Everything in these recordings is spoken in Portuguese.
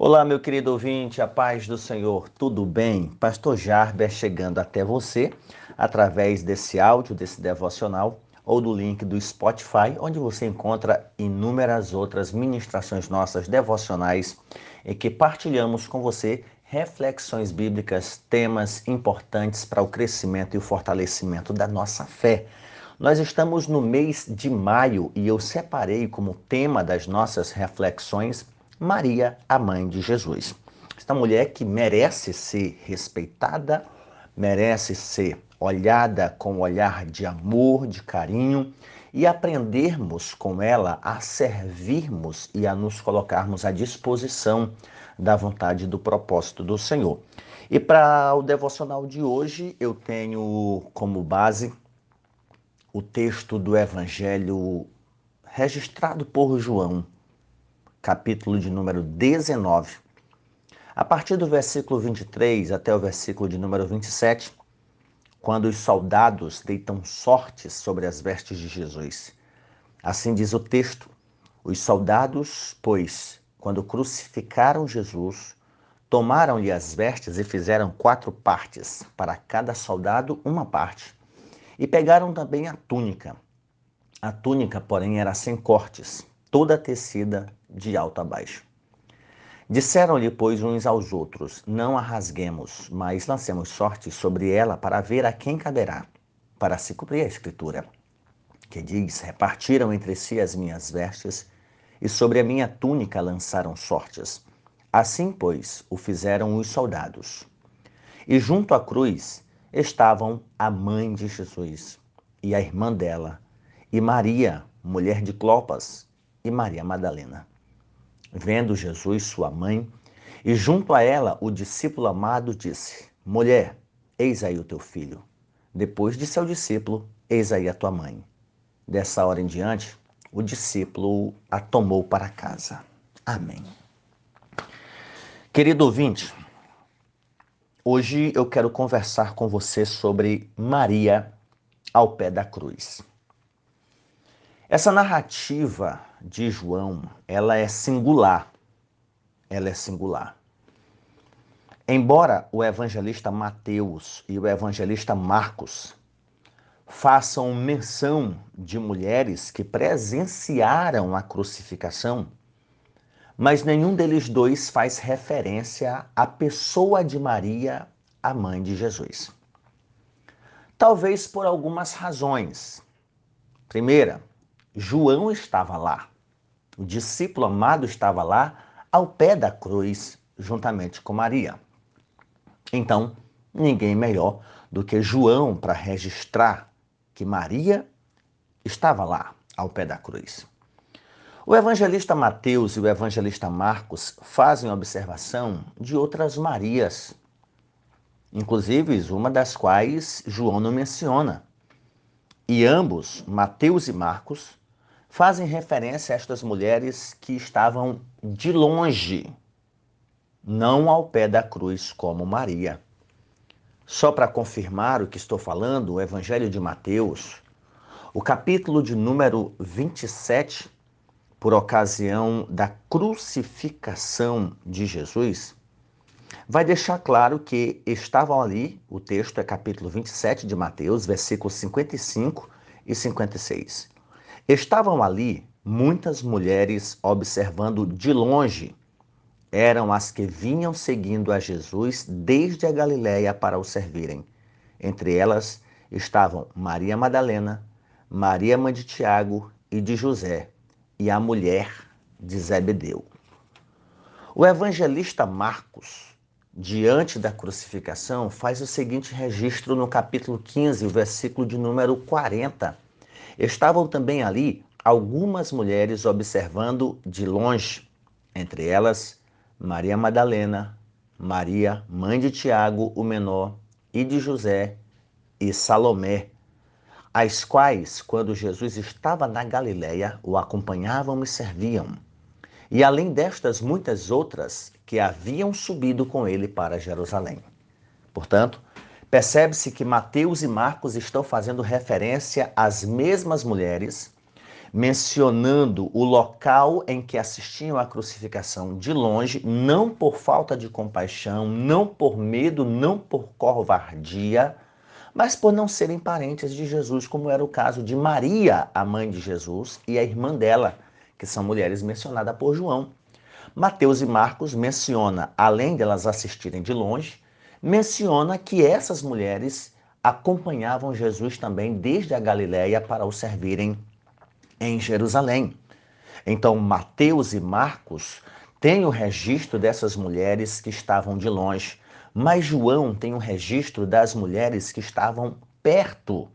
Olá, meu querido ouvinte, a paz do Senhor, tudo bem? Pastor Jarber chegando até você através desse áudio, desse devocional ou do link do Spotify, onde você encontra inúmeras outras ministrações nossas devocionais em que partilhamos com você reflexões bíblicas, temas importantes para o crescimento e o fortalecimento da nossa fé. Nós estamos no mês de maio e eu separei como tema das nossas reflexões Maria, a mãe de Jesus. Esta mulher que merece ser respeitada, merece ser olhada com um olhar de amor, de carinho e aprendermos com ela a servirmos e a nos colocarmos à disposição da vontade do propósito do Senhor. E para o devocional de hoje, eu tenho como base o texto do Evangelho registrado por João, capítulo de número 19. A partir do versículo 23 até o versículo de número 27, quando os soldados deitam sortes sobre as vestes de Jesus. Assim diz o texto: os soldados, pois, quando crucificaram Jesus, tomaram-lhe as vestes e fizeram quatro partes, para cada soldado uma parte. E pegaram também a túnica. A túnica, porém, era sem cortes, toda tecida de alto a baixo. Disseram-lhe, pois, uns aos outros: Não a rasguemos, mas lancemos sorte sobre ela para ver a quem caberá, para se cumprir a Escritura, que diz: Repartiram entre si as minhas vestes, e sobre a minha túnica lançaram sortes. Assim, pois, o fizeram os soldados. E junto à cruz estavam a mãe de Jesus e a irmã dela, e Maria, mulher de Clopas, e Maria Madalena. Vendo Jesus sua mãe, e junto a ela o discípulo amado disse: Mulher, eis aí o teu filho. Depois disse ao discípulo: Eis aí a tua mãe. Dessa hora em diante, o discípulo a tomou para casa. Amém. Querido ouvinte, hoje eu quero conversar com você sobre Maria ao pé da cruz. Essa narrativa de João, ela é singular. Ela é singular. Embora o evangelista Mateus e o evangelista Marcos façam menção de mulheres que presenciaram a crucificação, mas nenhum deles dois faz referência à pessoa de Maria, a mãe de Jesus. Talvez por algumas razões. Primeira, João estava lá. O discípulo amado estava lá ao pé da cruz, juntamente com Maria. Então, ninguém melhor do que João para registrar que Maria estava lá ao pé da cruz. O evangelista Mateus e o evangelista Marcos fazem observação de outras Marias, inclusive uma das quais João não menciona. E ambos, Mateus e Marcos, fazem referência a estas mulheres que estavam de longe, não ao pé da cruz como Maria. Só para confirmar o que estou falando, o Evangelho de Mateus, o capítulo de número 27, por ocasião da crucificação de Jesus, vai deixar claro que estavam ali, o texto é capítulo 27 de Mateus, versículos 55 e 56 Estavam ali muitas mulheres observando de longe. Eram as que vinham seguindo a Jesus desde a Galiléia para o servirem. Entre elas estavam Maria Madalena, Maria mãe de Tiago e de José, e a mulher de Zebedeu. O evangelista Marcos, diante da crucificação, faz o seguinte registro no capítulo 15, o versículo de número 40 Estavam também ali algumas mulheres observando de longe, entre elas Maria Madalena, Maria, mãe de Tiago, o menor, e de José e Salomé, as quais, quando Jesus estava na Galiléia, o acompanhavam e serviam. E além destas, muitas outras que haviam subido com ele para Jerusalém. Portanto, Percebe-se que Mateus e Marcos estão fazendo referência às mesmas mulheres, mencionando o local em que assistiam à crucificação de longe, não por falta de compaixão, não por medo, não por covardia, mas por não serem parentes de Jesus, como era o caso de Maria, a mãe de Jesus, e a irmã dela, que são mulheres mencionadas por João. Mateus e Marcos menciona, além delas assistirem de longe, menciona que essas mulheres acompanhavam Jesus também desde a Galiléia para o servirem em Jerusalém. Então, Mateus e Marcos têm o registro dessas mulheres que estavam de longe, mas João tem o registro das mulheres que estavam perto.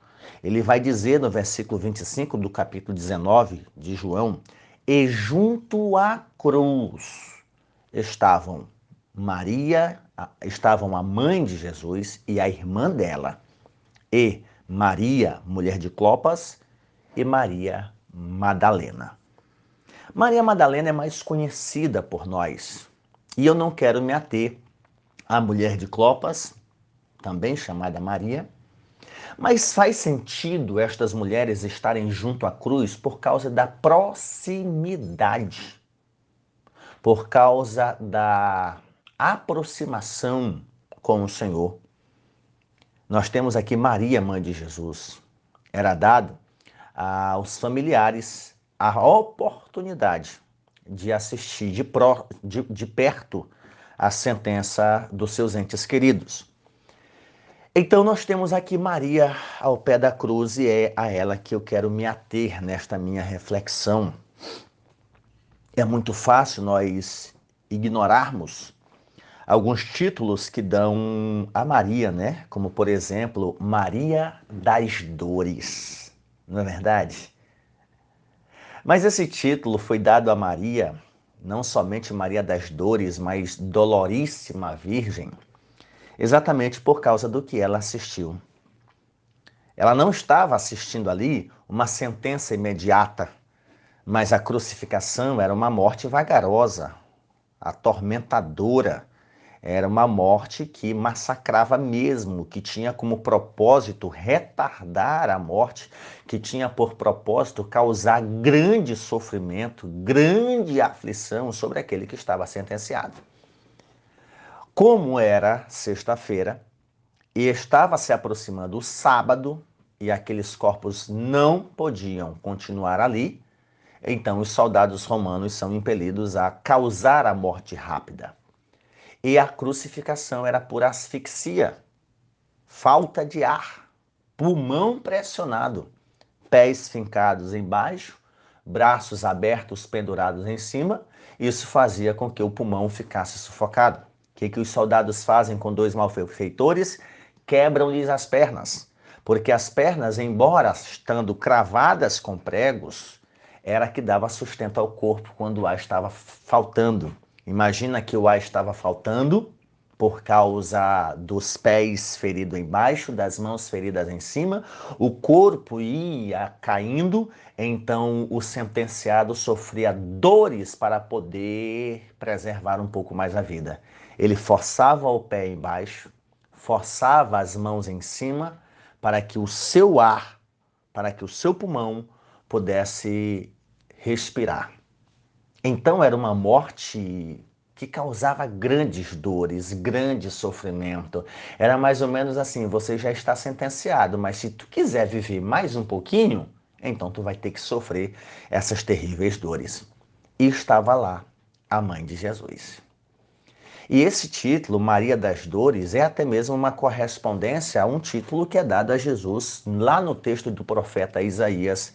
Ele vai dizer no versículo 25 do capítulo 19 de João: E junto à cruz estavam Maria, estavam a mãe de Jesus e a irmã dela, e Maria, mulher de Clopas, e Maria, Madalena. Maria Madalena é mais conhecida por nós. E eu não quero me ater à mulher de Clopas, também chamada Maria, mas faz sentido estas mulheres estarem junto à cruz por causa da proximidade, por causa da aproximação com o Senhor. Nós temos aqui Maria, mãe de Jesus. Era dado aos familiares a oportunidade de assistir de, pro, de, de perto a sentença dos seus entes queridos. Então nós temos aqui Maria ao pé da cruz e é a ela que eu quero me ater nesta minha reflexão. É muito fácil nós ignorarmos alguns títulos que dão a Maria, né? Como por exemplo, Maria das Dores não é verdade? Mas esse título foi dado a Maria, não somente Maria das Dores, mas Doloríssima Virgem, exatamente por causa do que ela assistiu. Ela não estava assistindo ali uma sentença imediata, mas a crucificação era uma morte vagarosa, atormentadora, era uma morte que massacrava mesmo, que tinha como propósito retardar a morte, que tinha por propósito causar grande sofrimento, grande aflição sobre aquele que estava sentenciado. Como era sexta-feira e estava se aproximando o sábado e aqueles corpos não podiam continuar ali, então os soldados romanos são impelidos a causar a morte rápida. E a crucificação era por asfixia, falta de ar, pulmão pressionado, pés fincados embaixo, braços abertos pendurados em cima. Isso fazia com que o pulmão ficasse sufocado. O que, que os soldados fazem com dois malfeitores? Quebram-lhes as pernas. Porque as pernas, embora estando cravadas com pregos, era que dava sustento ao corpo quando o ar estava faltando. Imagina que o ar estava faltando por causa dos pés feridos embaixo, das mãos feridas em cima, o corpo ia caindo, então o sentenciado sofria dores para poder preservar um pouco mais a vida. Ele forçava o pé embaixo, forçava as mãos em cima para que o seu ar, para que o seu pulmão pudesse respirar. Então era uma morte que causava grandes dores, grande sofrimento. Era mais ou menos assim: você já está sentenciado, mas se tu quiser viver mais um pouquinho, então tu vai ter que sofrer essas terríveis dores. E estava lá a mãe de Jesus. E esse título, Maria das Dores, é até mesmo uma correspondência a um título que é dado a Jesus lá no texto do profeta Isaías,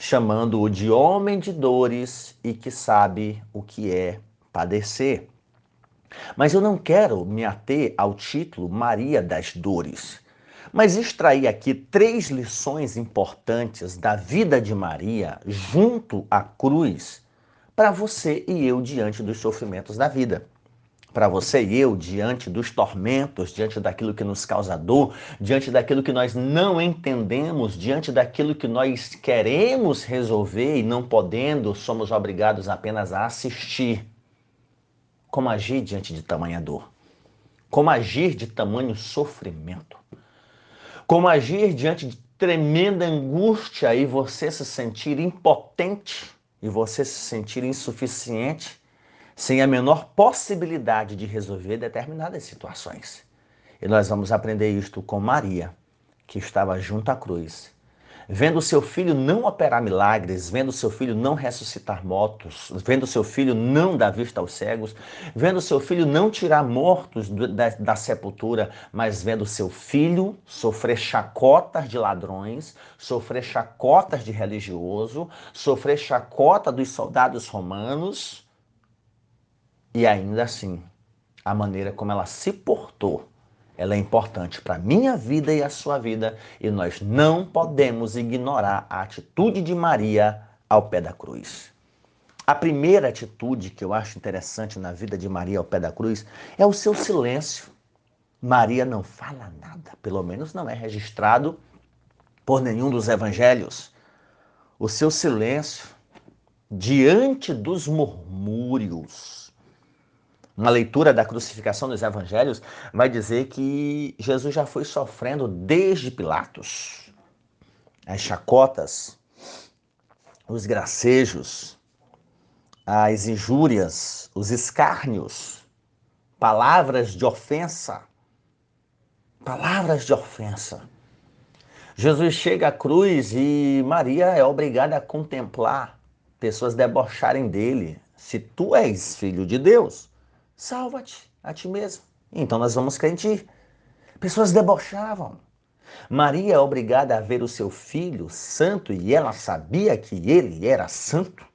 chamando-o de homem de dores e que sabe o que é padecer. Mas eu não quero me ater ao título Maria das Dores, mas extrair aqui três lições importantes da vida de Maria junto à cruz para você e eu diante dos sofrimentos da vida para você e eu diante dos tormentos, diante daquilo que nos causa dor, diante daquilo que nós não entendemos, diante daquilo que nós queremos resolver e não podendo, somos obrigados apenas a assistir. Como agir diante de tamanha dor? Como agir de tamanho sofrimento? Como agir diante de tremenda angústia e você se sentir impotente e você se sentir insuficiente, sem a menor possibilidade de resolver determinadas situações. E nós vamos aprender isto com Maria, que estava junto à cruz vendo seu filho não operar milagres, vendo seu filho não ressuscitar mortos, vendo seu filho não dar vista aos cegos, vendo seu filho não tirar mortos da, da sepultura, mas vendo seu filho sofrer chacotas de ladrões, sofrer chacotas de religioso, sofrer chacota dos soldados romanos, e ainda assim, a maneira como ela se portou ela é importante para a minha vida e a sua vida e nós não podemos ignorar a atitude de Maria ao pé da cruz. A primeira atitude que eu acho interessante na vida de Maria ao pé da cruz é o seu silêncio. Maria não fala nada, pelo menos não é registrado por nenhum dos evangelhos. O seu silêncio diante dos murmúrios uma leitura da crucificação dos evangelhos vai dizer que Jesus já foi sofrendo desde Pilatos. As chacotas, os gracejos, as injúrias, os escárnios, palavras de ofensa. Palavras de ofensa. Jesus chega à cruz e Maria é obrigada a contemplar pessoas debocharem dele. Se tu és filho de Deus, Salva-te a ti mesmo. Então nós vamos crer em ti. Pessoas debochavam. Maria é obrigada a ver o seu filho santo e ela sabia que ele era santo.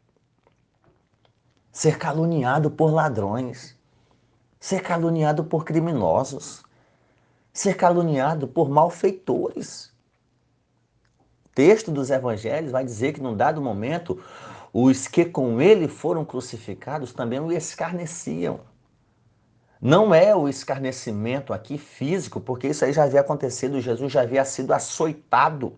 Ser caluniado por ladrões, ser caluniado por criminosos, ser caluniado por malfeitores. O texto dos evangelhos vai dizer que num dado momento os que com ele foram crucificados também o escarneciam. Não é o escarnecimento aqui físico, porque isso aí já havia acontecido, Jesus já havia sido açoitado.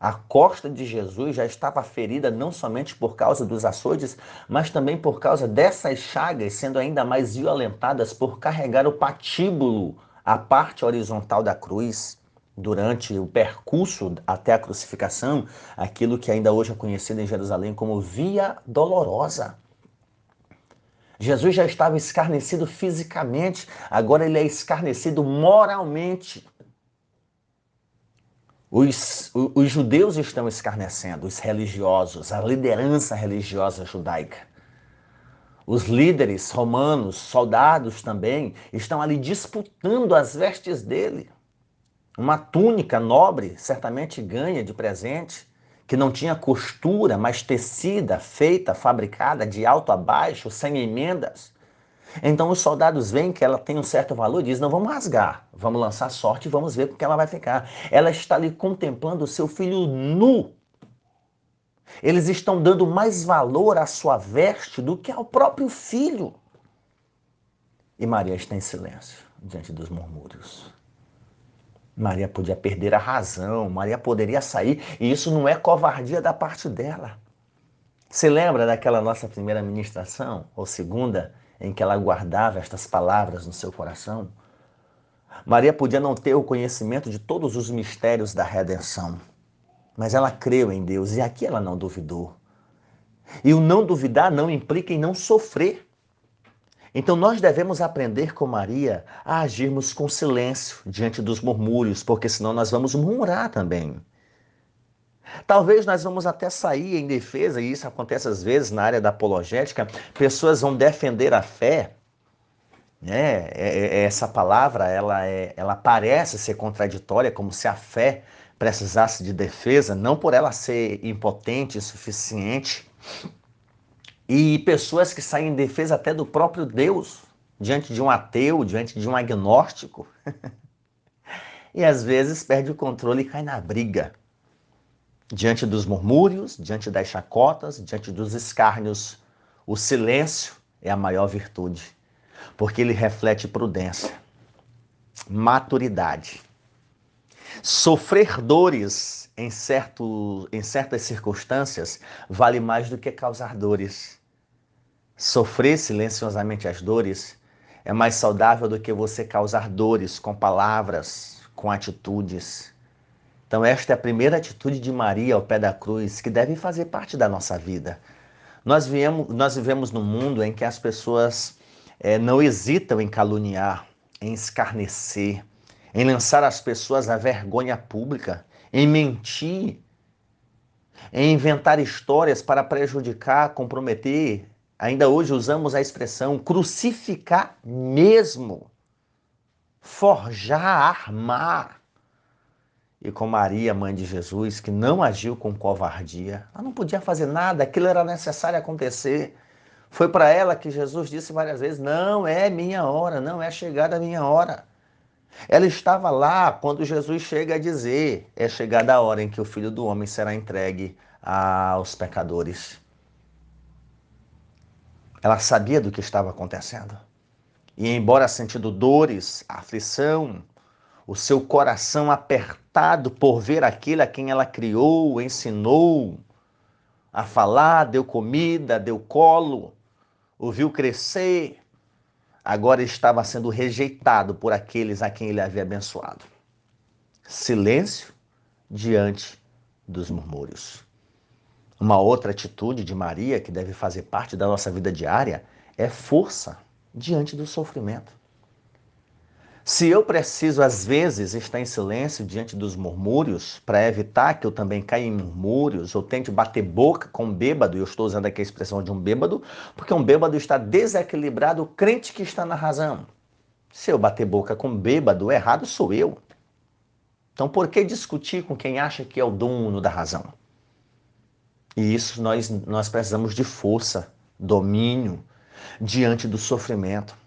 A costa de Jesus já estava ferida não somente por causa dos açoites, mas também por causa dessas chagas sendo ainda mais violentadas por carregar o patíbulo, a parte horizontal da cruz, durante o percurso até a crucificação, aquilo que ainda hoje é conhecido em Jerusalém como Via Dolorosa. Jesus já estava escarnecido fisicamente, agora ele é escarnecido moralmente. Os, os, judeus estão escarnecendo, os religiosos, a liderança religiosa judaica. Os líderes romanos, soldados também, estão ali disputando as vestes dele. Uma túnica nobre certamente ganha de presente que não tinha costura, mas tecida, feita, fabricada de alto a baixo, sem emendas. Então os soldados veem que ela tem um certo valor e dizem: não, vamos rasgar, vamos lançar sorte e vamos ver como que ela vai ficar. Ela está ali contemplando o seu filho nu. Eles estão dando mais valor à sua veste do que ao próprio filho. E Maria está em silêncio diante dos murmúrios. Maria podia perder a razão, Maria poderia sair, e isso não é covardia da parte dela. Se lembra daquela nossa primeira ministração, ou segunda, em que ela guardava estas palavras no seu coração? Maria podia não ter o conhecimento de todos os mistérios da redenção, mas ela creu em Deus e aqui ela não duvidou. E o não duvidar não implica em não sofrer. Então nós devemos aprender com Maria a agirmos com silêncio diante dos murmúrios, porque senão nós vamos murmurar também. Talvez nós vamos até sair em defesa, e isso acontece às vezes na área da apologética, pessoas vão defender a fé. Né? É, é, é, essa palavra ela, é, ela parece ser contraditória, como se a fé precisasse de defesa, não por ela ser impotente, insuficiente, e pessoas que saem em defesa até do próprio Deus, diante de um ateu, diante de um agnóstico. e às vezes perde o controle e cai na briga. Diante dos murmúrios, diante das chacotas, diante dos escárnios, o silêncio é a maior virtude, porque ele reflete prudência, maturidade. Sofrer dores em, certo, em certas circunstâncias vale mais do que causar dores. Sofrer silenciosamente as dores é mais saudável do que você causar dores com palavras, com atitudes. Então, esta é a primeira atitude de Maria ao pé da cruz, que deve fazer parte da nossa vida. Nós, viemos, nós vivemos num mundo em que as pessoas é, não hesitam em caluniar, em escarnecer, em lançar as pessoas à vergonha pública, em mentir, em inventar histórias para prejudicar, comprometer. Ainda hoje usamos a expressão crucificar mesmo, forjar, armar. E com Maria, mãe de Jesus, que não agiu com covardia, ela não podia fazer nada, aquilo era necessário acontecer. Foi para ela que Jesus disse várias vezes: Não é minha hora, não é chegada a minha hora. Ela estava lá quando Jesus chega a dizer: É chegada a hora em que o filho do homem será entregue aos pecadores. Ela sabia do que estava acontecendo. E embora sentindo dores, aflição, o seu coração apertado por ver aquele a quem ela criou, ensinou a falar, deu comida, deu colo, o viu crescer, agora estava sendo rejeitado por aqueles a quem ele havia abençoado. Silêncio diante dos murmúrios. Uma outra atitude de Maria que deve fazer parte da nossa vida diária é força diante do sofrimento. Se eu preciso, às vezes, estar em silêncio diante dos murmúrios, para evitar que eu também caia em murmúrios, ou tente bater boca com um bêbado, e eu estou usando aqui a expressão de um bêbado, porque um bêbado está desequilibrado, crente que está na razão. Se eu bater boca com um bêbado, errado sou eu. Então, por que discutir com quem acha que é o dono da razão? E isso nós, nós precisamos de força, domínio diante do sofrimento.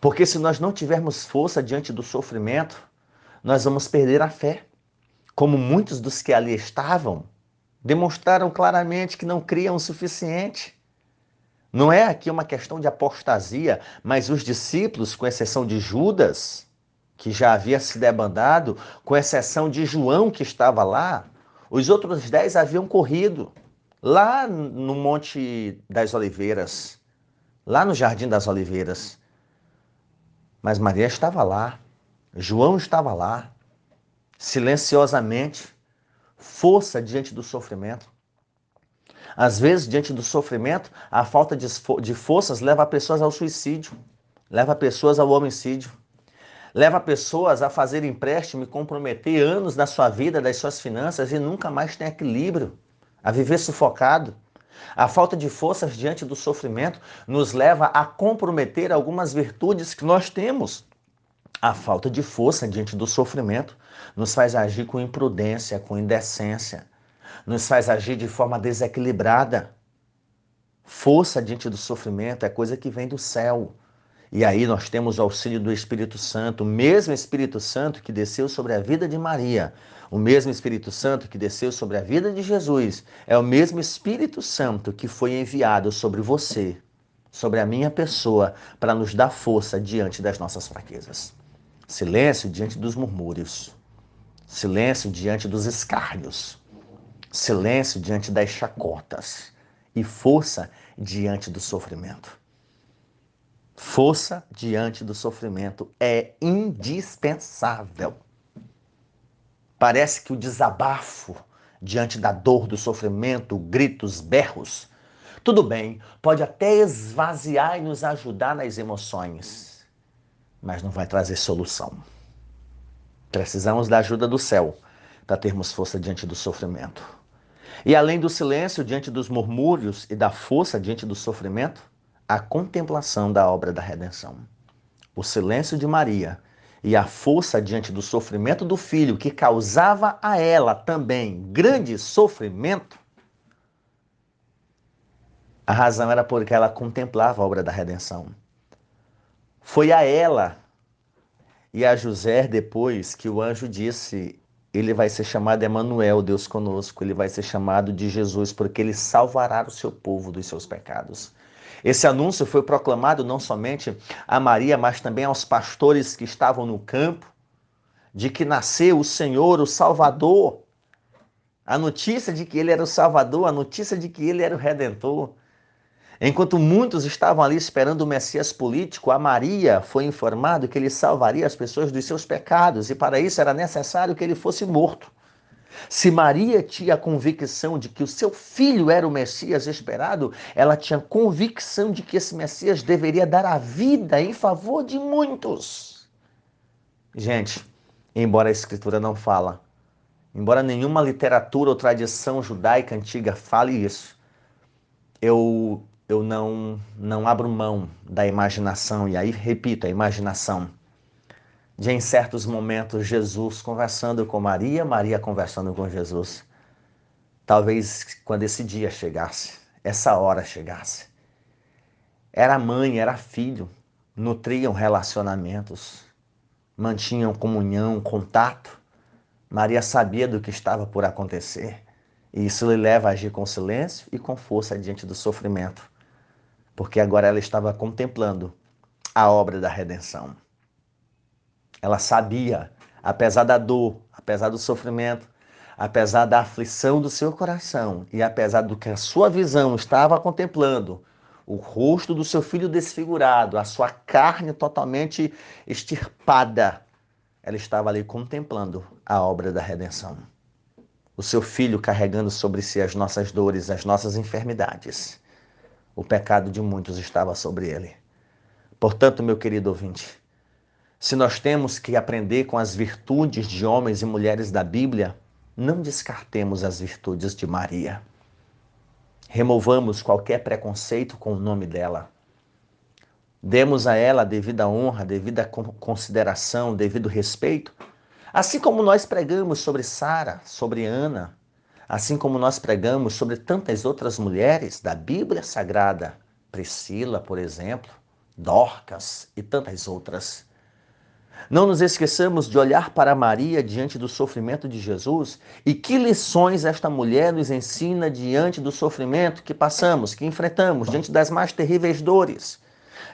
Porque se nós não tivermos força diante do sofrimento, nós vamos perder a fé. Como muitos dos que ali estavam demonstraram claramente que não criam o suficiente. Não é aqui uma questão de apostasia, mas os discípulos, com exceção de Judas, que já havia se debandado, com exceção de João, que estava lá, os outros dez haviam corrido lá no Monte das Oliveiras, lá no Jardim das Oliveiras. Mas Maria estava lá, João estava lá, silenciosamente, força diante do sofrimento. Às vezes, diante do sofrimento, a falta de forças leva pessoas ao suicídio, leva pessoas ao homicídio, leva pessoas a fazer empréstimo e comprometer anos da sua vida, das suas finanças e nunca mais tem equilíbrio, a viver sufocado. A falta de forças diante do sofrimento nos leva a comprometer algumas virtudes que nós temos. A falta de força diante do sofrimento nos faz agir com imprudência, com indecência, nos faz agir de forma desequilibrada. Força diante do sofrimento é coisa que vem do céu. E aí nós temos o auxílio do Espírito Santo, o mesmo Espírito Santo que desceu sobre a vida de Maria, o mesmo Espírito Santo que desceu sobre a vida de Jesus, é o mesmo Espírito Santo que foi enviado sobre você, sobre a minha pessoa, para nos dar força diante das nossas fraquezas. Silêncio diante dos murmúrios, silêncio diante dos escárnios, silêncio diante das chacotas e força diante do sofrimento. Força diante do sofrimento é indispensável. Parece que o desabafo diante da dor, do sofrimento, gritos, berros, tudo bem, pode até esvaziar e nos ajudar nas emoções, mas não vai trazer solução. Precisamos da ajuda do céu para termos força diante do sofrimento. E além do silêncio diante dos murmúrios e da força diante do sofrimento, a contemplação da obra da redenção. O silêncio de Maria e a força diante do sofrimento do filho, que causava a ela também grande sofrimento, a razão era porque ela contemplava a obra da redenção. Foi a ela e a José depois que o anjo disse: ele vai ser chamado Emanuel, Deus conosco, ele vai ser chamado de Jesus, porque ele salvará o seu povo dos seus pecados. Esse anúncio foi proclamado não somente a Maria, mas também aos pastores que estavam no campo, de que nasceu o Senhor, o Salvador. A notícia de que ele era o Salvador, a notícia de que ele era o Redentor. Enquanto muitos estavam ali esperando o Messias político, a Maria foi informado que ele salvaria as pessoas dos seus pecados e para isso era necessário que ele fosse morto. Se Maria tinha a convicção de que o seu filho era o Messias esperado, ela tinha convicção de que esse Messias deveria dar a vida em favor de muitos. Gente, embora a Escritura não fala, embora nenhuma literatura ou tradição judaica antiga fale isso, eu, eu não, não abro mão da imaginação, e aí repito, a imaginação de em certos momentos Jesus conversando com Maria, Maria conversando com Jesus. Talvez quando esse dia chegasse, essa hora chegasse. Era mãe, era filho, nutriam relacionamentos, mantinham comunhão, contato. Maria sabia do que estava por acontecer. E isso lhe leva a agir com silêncio e com força diante do sofrimento, porque agora ela estava contemplando a obra da redenção. Ela sabia, apesar da dor, apesar do sofrimento, apesar da aflição do seu coração e apesar do que a sua visão estava contemplando, o rosto do seu filho desfigurado, a sua carne totalmente extirpada, ela estava ali contemplando a obra da redenção. O seu filho carregando sobre si as nossas dores, as nossas enfermidades. O pecado de muitos estava sobre ele. Portanto, meu querido ouvinte, se nós temos que aprender com as virtudes de homens e mulheres da Bíblia, não descartemos as virtudes de Maria. Removamos qualquer preconceito com o nome dela. Demos a ela a devida honra, a devida consideração, devido respeito, assim como nós pregamos sobre Sara, sobre Ana, assim como nós pregamos sobre tantas outras mulheres da Bíblia Sagrada, Priscila, por exemplo, Dorcas e tantas outras. Não nos esqueçamos de olhar para Maria diante do sofrimento de Jesus e que lições esta mulher nos ensina diante do sofrimento que passamos, que enfrentamos, diante das mais terríveis dores,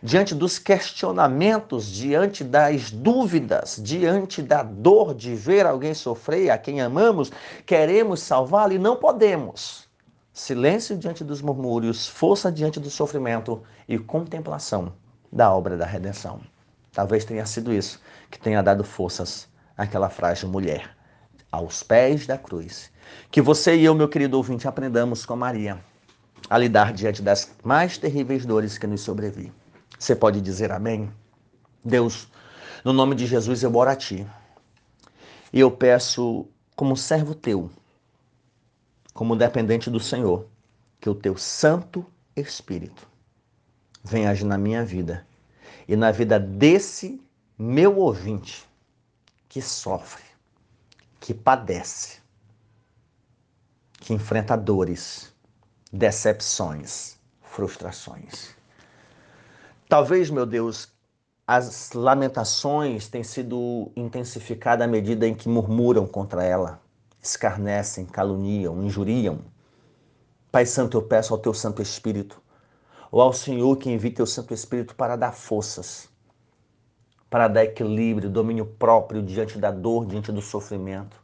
diante dos questionamentos, diante das dúvidas, diante da dor de ver alguém sofrer, a quem amamos, queremos salvá-lo e não podemos. Silêncio diante dos murmúrios, força diante do sofrimento e contemplação da obra da redenção. Talvez tenha sido isso que tenha dado forças àquela frágil mulher, aos pés da cruz. Que você e eu, meu querido ouvinte, aprendamos com Maria a lidar diante das mais terríveis dores que nos sobrevivem. Você pode dizer amém? Deus, no nome de Jesus eu oro a Ti. E eu peço, como servo Teu, como dependente do Senhor, que o Teu Santo Espírito venha agir na minha vida e na vida desse meu ouvinte que sofre, que padece, que enfrenta dores, decepções, frustrações. Talvez, meu Deus, as lamentações tenham sido intensificadas à medida em que murmuram contra ela, escarnecem, caluniam, injuriam. Pai Santo, eu peço ao teu Santo Espírito ou ao Senhor que envie teu Santo Espírito para dar forças, para dar equilíbrio, domínio próprio diante da dor, diante do sofrimento.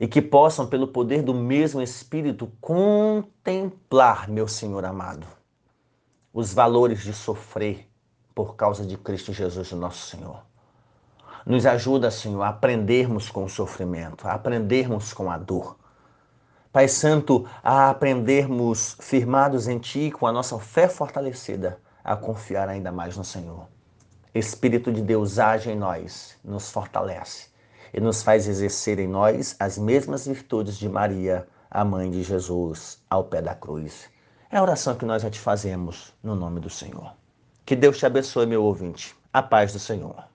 E que possam, pelo poder do mesmo Espírito, contemplar, meu Senhor amado, os valores de sofrer por causa de Cristo Jesus, nosso Senhor. Nos ajuda, Senhor, a aprendermos com o sofrimento, a aprendermos com a dor Pai Santo, a aprendermos firmados em Ti, com a nossa fé fortalecida, a confiar ainda mais no Senhor. Espírito de Deus age em nós, nos fortalece e nos faz exercer em nós as mesmas virtudes de Maria, a mãe de Jesus, ao pé da cruz. É a oração que nós já te fazemos no nome do Senhor. Que Deus te abençoe, meu ouvinte. A paz do Senhor.